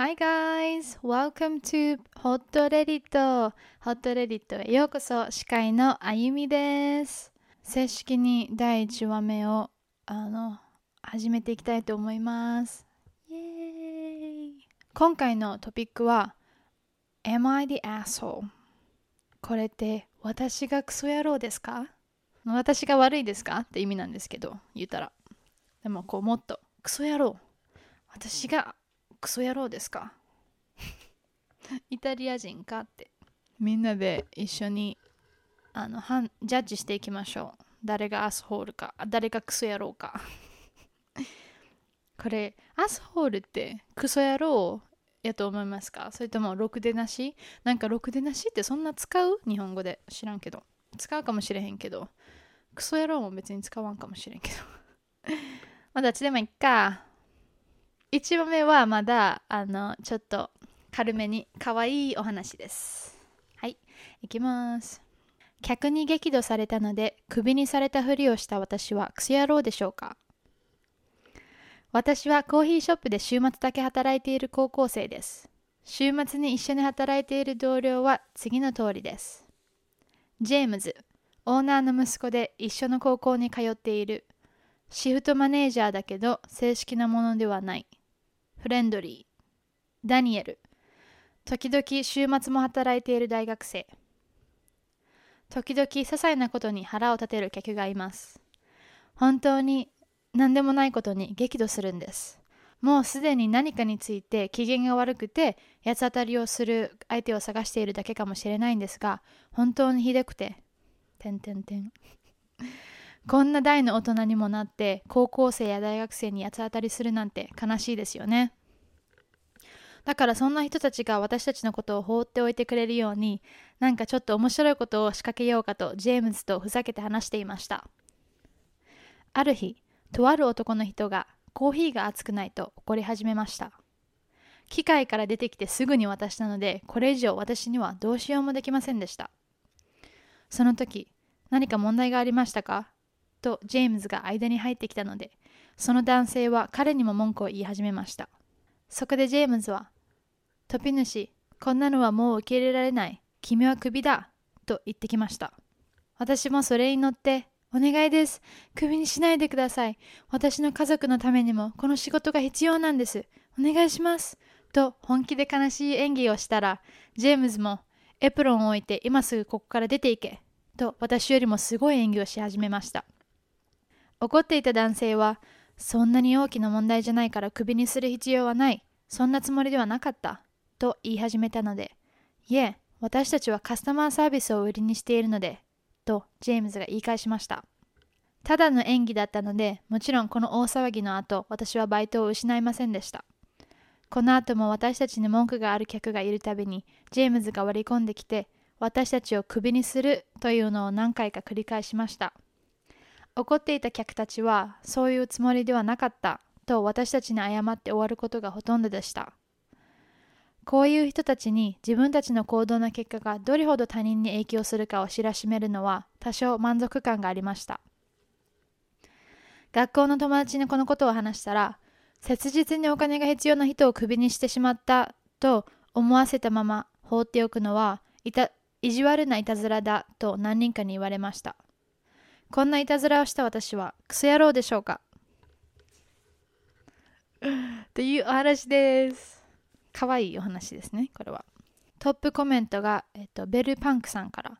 Hi guys! Welcome to Hot Reddit! Hot Reddit へようこそ司会のあゆみです。正式に第1話目をあの始めていきたいと思います。イエーイ今回のトピックは Am I the asshole? これって私がクソ野郎ですか？私が悪いですか？って意味なんですけど言ったら。でもこうもっとクソ野郎。私がクソ野郎ですか？イタリア人かって。みんなで一緒にあのジャッジしていきましょう。誰がアスホールか。誰がクソ野郎か。これアスホールってクソ野郎やと思いますか？それともろくでなし？なんかろくでなしってそんな使う？日本語で。知らんけど。使うかもしれへんけど。クソ野郎も別に使わんかもしれんけど。まあどっちでもいっか1番目はまだあのちょっと軽めに可愛いお話です。はい。いきます。客に激怒されたのでクビにされたふりをした私はクソ野郎でしょうか。私はコーヒーショップで週末だけ働いている高校生です。週末に一緒に働いている同僚は次の通りです。ジェームズオーナーの息子で一緒の高校に通っている。シフトマネージャーだけど正式なものではない。フレンドリー、ダニエル、時々週末も働いている大学生、時々些細なことに腹を立てる客がいます。本当に何でもないことに激怒するんです。もうすでに何かについて機嫌が悪くて八つ当たりをする相手を探しているだけかもしれないんですが、本当にひどくて、てんてんてん。こんな大の大人にもなって高校生や大学生に八つ当たりするなんて悲しいですよね。だからそんな人たちが私たちのことを放っておいてくれるようになんかちょっと面白いことを仕掛けようかとジェームズとふざけて話していました。ある日、とある男の人がコーヒーが熱くないと怒り始めました。機械から出てきてすぐに渡したのでこれ以上私にはどうしようもできませんでした。その時何か問題がありましたか？とジェームズが間に入ってきたので、その男性は彼にも文句を言い始めました。そこでジェームズは、トピ主、こんなのはもう受け入れられない。君はクビだ。と言ってきました。私もそれに乗って、お願いです。クビにしないでください。私の家族のためにもこの仕事が必要なんです。お願いします。と本気で悲しい演技をしたら、ジェームズもエプロンを置いて今すぐここから出ていけ。と私よりもすごい演技をし始めました。怒っていた男性は、そんなに大きな問題じゃないからクビにする必要はない。そんなつもりではなかった。と言い始めたので、いえ、私たちはカスタマーサービスを売りにしているので、とジェームズが言い返しました。ただの演技だったので、もちろんこの大騒ぎの後、私はバイトを失いませんでした。この後も私たちに文句がある客がいるたびに、ジェームズが割り込んできて、私たちをクビにするというのを何回か繰り返しました。怒っていた客たちはそういうつもりではなかったと私たちに謝って終わることがほとんどでした。こういう人たちに自分たちの行動の結果がどれほど他人に影響するかを知らしめるのは多少満足感がありました。学校の友達にこのことを話したら、切実にお金が必要な人をクビにしてしまったと思わせたまま放っておくのはいた意地悪ないたずらだと何人かに言われました。こんないたずらをした私はクソ野郎でしょうか？というお話です。かわいいお話ですね、これは。トップコメントが、えっと、ベルパンクさんから。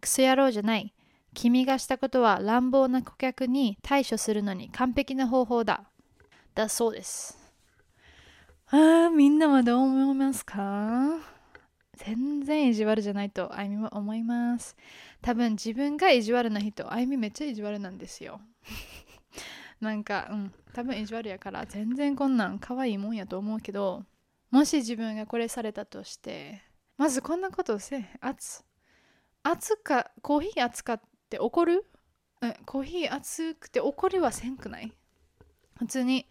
クソ野郎じゃない。君がしたことは乱暴な顧客に対処するのに完璧な方法だ。だそうです。ああ、みんなはどう思いますか？全然意地悪じゃないとあゆみは思います。多分自分が意地悪な人、あゆみめっちゃ意地悪なんですよ。なんか、うん、多分意地悪やから全然こんなん可愛いもんやと思うけど、もし自分がこれされたとして、まずこんなことせ熱、熱か、コーヒー熱かって怒る？コーヒー熱くて怒りはせんくない？普通に、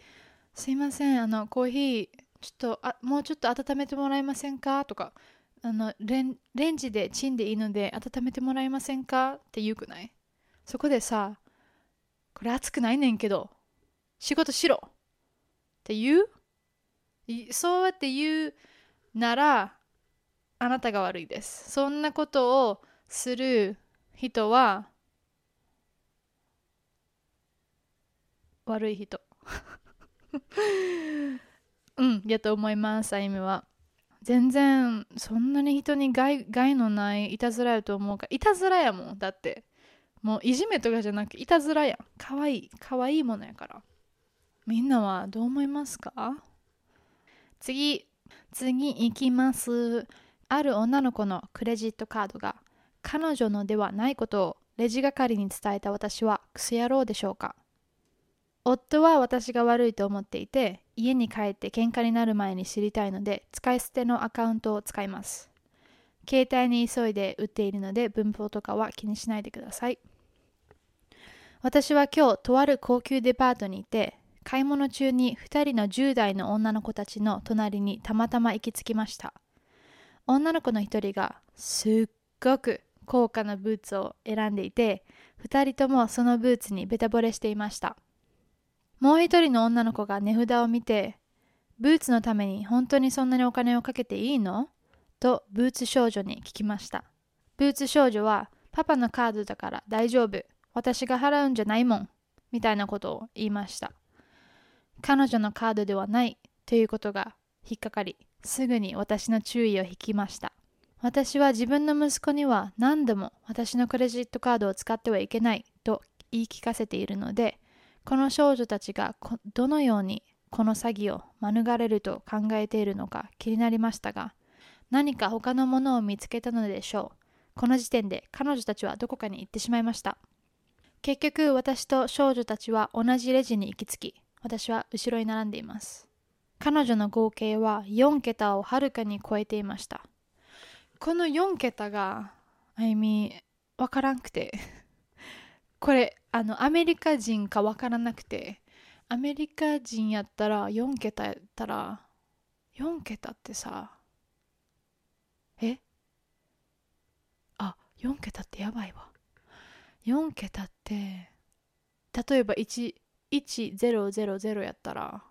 すいません、あの、コーヒー、ちょっとあ、もうちょっと温めてもらえませんか？とか、あのレンレンジでチンでいいので温めてもらえませんかって言うくない？そこでさ、これ熱くないねんけど、仕事しろって言う？そうやって言うならあなたが悪いです。そんなことをする人は悪い人。うんやと思いますあゆみは。全然そんなに人に害害のないいたずらやと思うか。いたずらやもん。だってもういじめとかじゃなくいたずらやん。かわいいかわいいものやから。みんなはどう思いますか？次次行きます。ある女の子のクレジットカードが彼女のではないことをレジ係に伝えた私はクソ野郎でしょうか？夫は私が悪いと思っていて家に帰って喧嘩になる前に知りたいので使い捨てのアカウントを使います。携帯に急いで打っているので文法とかは気にしないでください。私は今日とある高級デパートにいて買い物中に2人の10代の女の子たちの隣にたまたま行き着きました。女の子の1人がすっごく高価なブーツを選んでいて2人ともそのブーツにベタ惚れしていました。もう一人の女の子が値札を見て、ブーツのために本当にそんなにお金をかけていいの？とブーツ少女に聞きました。ブーツ少女は、パパのカードだから大丈夫。私が払うんじゃないもん。みたいなことを言いました。彼女のカードではないということが引っかかり、すぐに私の注意を引きました。私は自分の息子には何度も私のクレジットカードを使ってはいけないと言い聞かせているので、この少女たちがどのようにこの詐欺を免れると考えているのか気になりましたが何か他のものを見つけたのでしょう。この時点で彼女たちはどこかに行ってしまいました。結局私と少女たちは同じレジに行き着き私は後ろに並んでいます。彼女の合計は4桁をはるかに超えていました。この4桁があゆみわからんくて。これあのアメリカ人か分からなくてアメリカ人やったら4桁やったら4桁ってさえ？あ4桁ってやばいわ。4桁って例えば1000やったら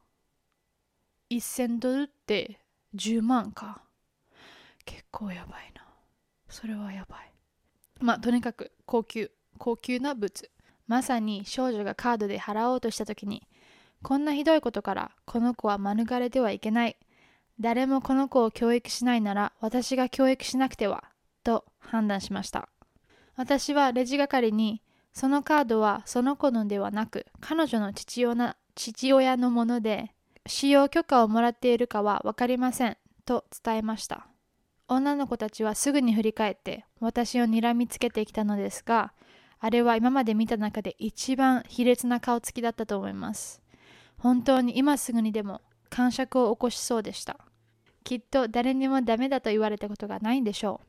1000ドルって10万か。結構やばいな。それはやばい。まあとにかく高級。高級なブツまさに少女がカードで払おうとした時にこんなひどいことからこの子は免れてはいけない。誰もこの子を教育しないなら私が教育しなくてはと判断しました。私はレジ係にそのカードはその子のではなく彼女の父親父親のもので使用許可をもらっているかは分かりませんと伝えました。女の子たちはすぐに振り返って私を睨みつけてきたのですがあれは今まで見た中で一番卑劣な顔つきだったと思います。本当に今すぐにでも感触を起こしそうでした。きっと誰にもダメだと言われたことがないんでしょう。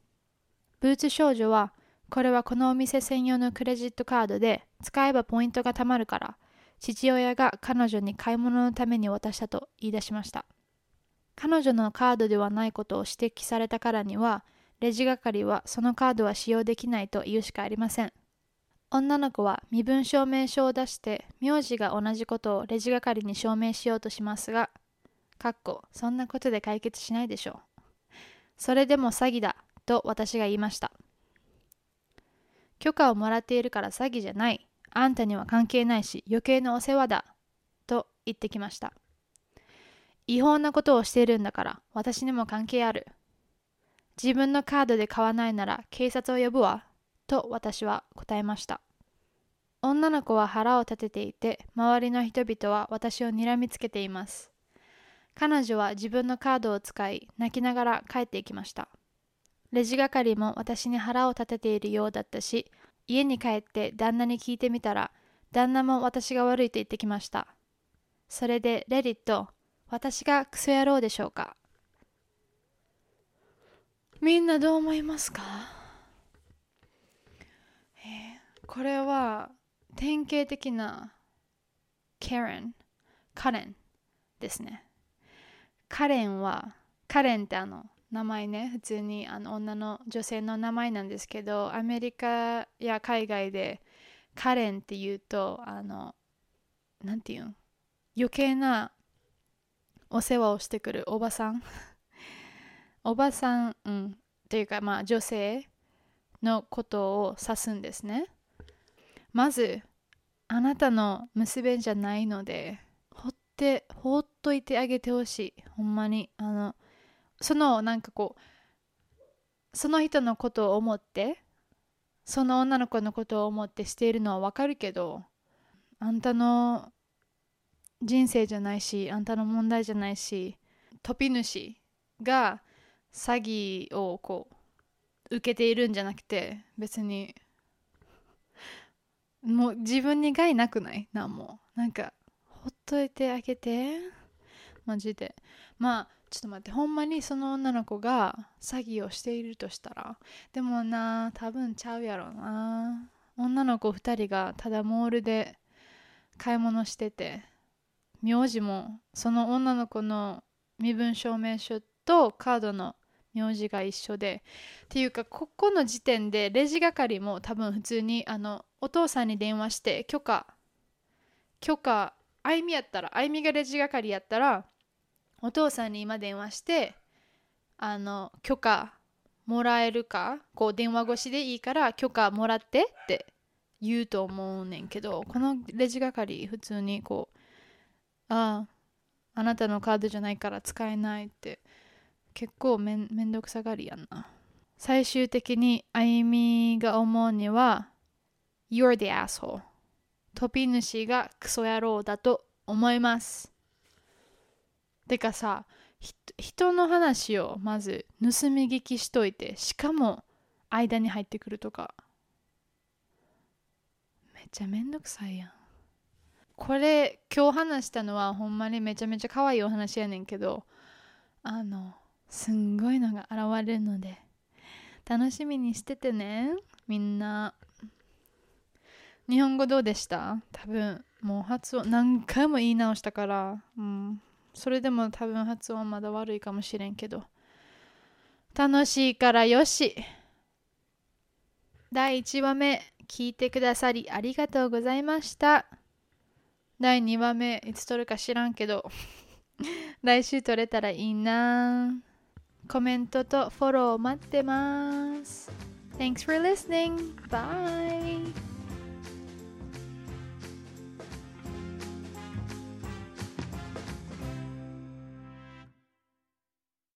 ブーツ少女は、これはこのお店専用のクレジットカードで使えばポイントが貯まるから、父親が彼女に買い物のために渡したと言い出しました。彼女のカードではないことを指摘されたからには、レジ係はそのカードは使用できないと言うしかありません。女の子は身分証明書を出して名字が同じことをレジ係に証明しようとしますが、かっこそんなことで解決しないでしょう。それでも詐欺だと私が言いました。許可をもらっているから詐欺じゃない。あんたには関係ないし余計なお世話だ。と言ってきました。違法なことをしているんだから私にも関係ある。自分のカードで買わないなら警察を呼ぶわ。と私は答えました。女の子は腹を立てていて、周りの人々は私を睨みつけています。彼女は自分のカードを使い、泣きながら帰っていきました。レジ係も私に腹を立てているようだったし、家に帰って旦那に聞いてみたら、旦那も私が悪いと言ってきました。それでレリット、私がクソ野郎でしょうかみんなどう思いますか、これは典型的な Karen カレンですね。カレンはカレンってあの名前ね普通にあの女の女性の名前なんですけどアメリカや海外でカレンって言うとあのなんていうん？余計なお世話をしてくるおばさん。おばさん、うん、っていうかまあ女性のことを指すんですね。まずあなたの娘じゃないのでほってほっといてあげてほしい。ほんまに。あのそのなんかこうその人のことを思ってその女の子のことを思ってしているのはわかるけどあんたの人生じゃないしあんたの問題じゃないし飛び主が詐欺をこう受けているんじゃなくて別にもう自分に害なくない？なんも。なんかほっといてあげて。マジで。まあちょっと待って。ほんまにその女の子が詐欺をしているとしたら？でもな多分ちゃうやろな。女の子2人がただモールで買い物してて名字もその女の子の身分証明書とカードの名字が一緒で。っていうかここの時点でレジ係も多分普通にあのお父さんに電話して許可許可あいみやったらあいみがレジ係やったらお父さんに今電話してあの許可もらえるかこう電話越しでいいから許可もらってって言うと思うねんけどこのレジ係普通にこうあああなたのカードじゃないから使えないって結構めんめんどくさがりやんな。最終的にあゆみが思うには You're the asshole. 飛び主がクソ野郎だと思います。てかさ人の話をまず盗み聞きしといてしかも間に入ってくるとか。めっちゃめんどくさいやん。これ今日話したのはほんまにめちゃめちゃ可愛いお話やねんけどあのすんごいのが現れるので楽しみにしててねみんな。日本語どうでした？多分もう発音何回も言い直したから、うん、それでも多分発音まだ悪いかもしれんけど。楽しいからよし。第1話目聞いてくださりありがとうございました。第2話目いつ撮るか知らんけど。来週撮れたらいいな。コメントとフォロー待ってます。Thanks for listening. Bye.